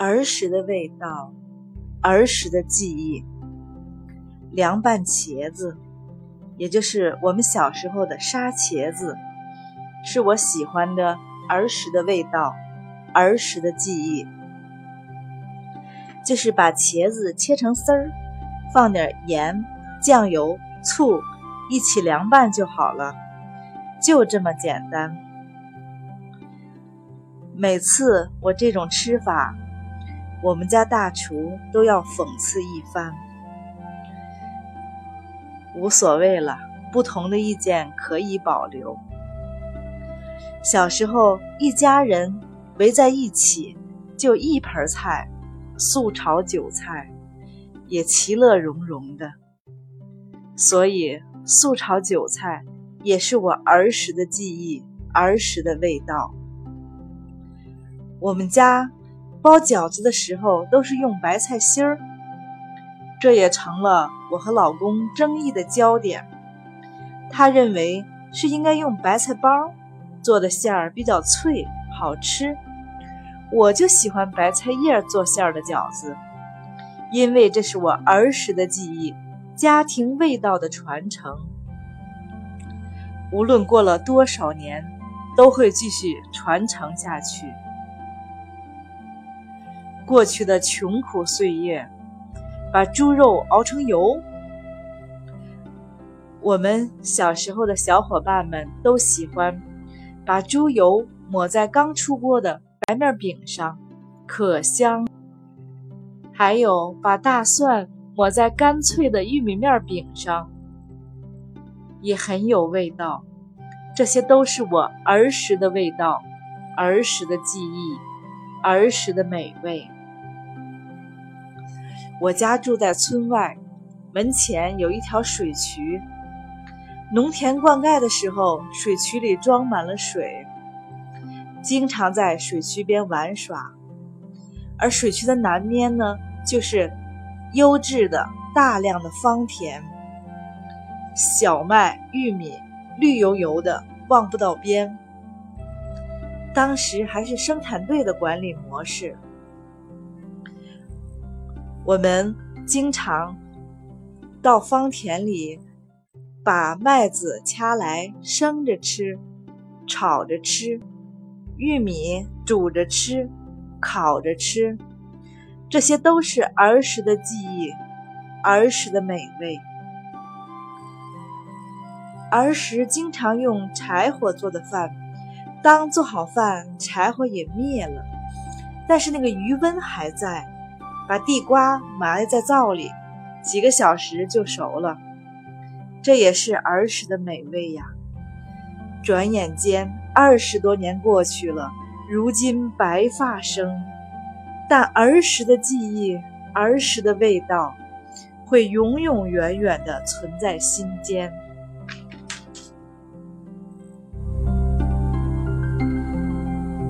儿时的味道，儿时的记忆。凉拌茄子，也就是我们小时候的沙茄子，是我喜欢的儿时的味道，儿时的记忆。就是把茄子切成丝儿，放点盐、酱油、醋，一起凉拌就好了，就这么简单。每次我这种吃法，我们家大厨都要讽刺一番。无所谓了，不同的意见可以保留。小时候一家人围在一起，就一盆菜，素炒韭菜，也其乐融融的。所以素炒韭菜也是我儿时的记忆，儿时的味道。我们家包饺子的时候都是用白菜心儿，这也成了我和老公争议的焦点。他认为是应该用白菜包做的馅儿比较脆好吃，我就喜欢白菜叶做馅儿的饺子，因为这是我儿时的记忆，家庭味道的传承。无论过了多少年，都会继续传承下去。过去的穷苦岁月，把猪肉熬成油。我们小时候的小伙伴们都喜欢把猪油抹在刚出锅的白面饼上，可香。还有把大蒜抹在干脆的玉米面饼上，也很有味道。这些都是我儿时的味道，儿时的记忆，儿时的美味。我家住在村外，门前有一条水渠。农田灌溉的时候，水渠里装满了水，经常在水渠边玩耍。而水渠的南边呢，就是优质的大量的方田，小麦、玉米绿油油的，望不到边。当时还是生产队的管理模式。我们经常到芳田里，把麦子掐来生着吃，炒着吃，玉米煮着吃，烤着吃，这些都是儿时的记忆，儿时的美味。儿时经常用柴火做的饭，当做好饭，柴火也灭了，但是那个余温还在。把地瓜埋在灶里，几个小时就熟了。这也是儿时的美味呀。转眼间二十多年过去了，如今白发生，但儿时的记忆、儿时的味道，会永永远远地存在心间。